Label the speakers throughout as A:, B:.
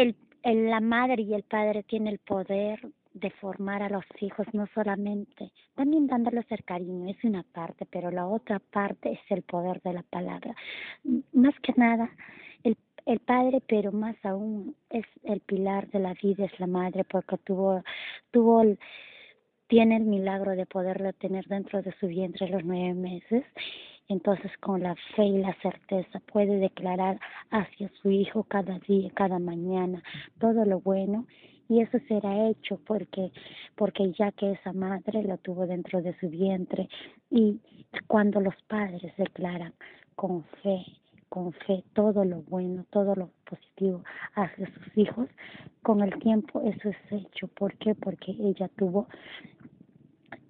A: El, el- la madre y el padre tienen el poder de formar a los hijos, no solamente, también dándoles el cariño, es una parte, pero la otra parte es el poder de la palabra. Más que nada, el, el padre, pero más aún es el pilar de la vida, es la madre, porque tuvo, tuvo el, tiene el milagro de poderlo tener dentro de su vientre los nueve meses. Entonces, con la fe y la certeza puede declarar hacia su hijo cada día, cada mañana, todo lo bueno. Y eso será hecho porque porque ya que esa madre lo tuvo dentro de su vientre. Y cuando los padres declaran con fe con fe todo lo bueno todo lo positivo hacia sus hijos con el tiempo eso es hecho. ¿por qué? porque ella tuvo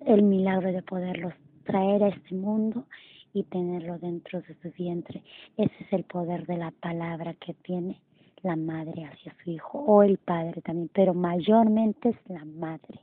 A: el milagro de poderlos traer a este mundo y tenerlo dentro de su vientre. Ese es el poder de la palabra que tiene la madre hacia su hijo o el padre también, pero mayormente es la madre.